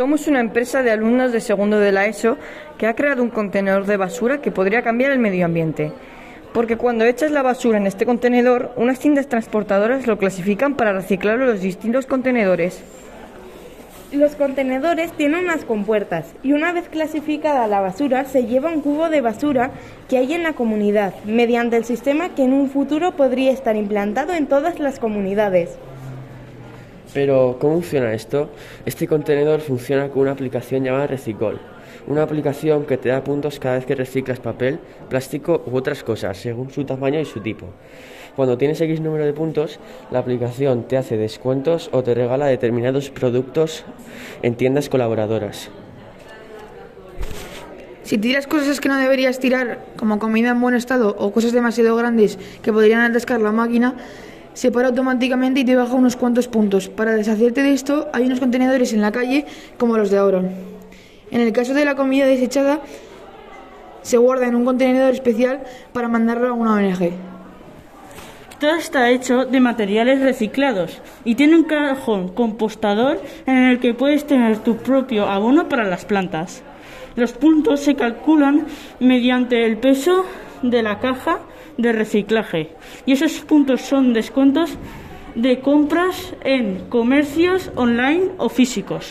Somos una empresa de alumnos de segundo de la ESO que ha creado un contenedor de basura que podría cambiar el medio ambiente. Porque cuando echas la basura en este contenedor, unas cintas transportadoras lo clasifican para reciclarlo en los distintos contenedores. Los contenedores tienen unas compuertas y una vez clasificada la basura se lleva un cubo de basura que hay en la comunidad, mediante el sistema que en un futuro podría estar implantado en todas las comunidades. Pero, ¿cómo funciona esto? Este contenedor funciona con una aplicación llamada Recicol. Una aplicación que te da puntos cada vez que reciclas papel, plástico u otras cosas, según su tamaño y su tipo. Cuando tienes X número de puntos, la aplicación te hace descuentos o te regala determinados productos en tiendas colaboradoras. Si tiras cosas que no deberías tirar, como comida en buen estado o cosas demasiado grandes que podrían atascar la máquina, se para automáticamente y te baja unos cuantos puntos. Para deshacerte de esto, hay unos contenedores en la calle como los de ahora. En el caso de la comida desechada, se guarda en un contenedor especial para mandarlo a una ONG. Todo está hecho de materiales reciclados y tiene un cajón compostador en el que puedes tener tu propio abono para las plantas. Los puntos se calculan mediante el peso de la caja de reciclaje y esos puntos son descuentos de compras en comercios online o físicos.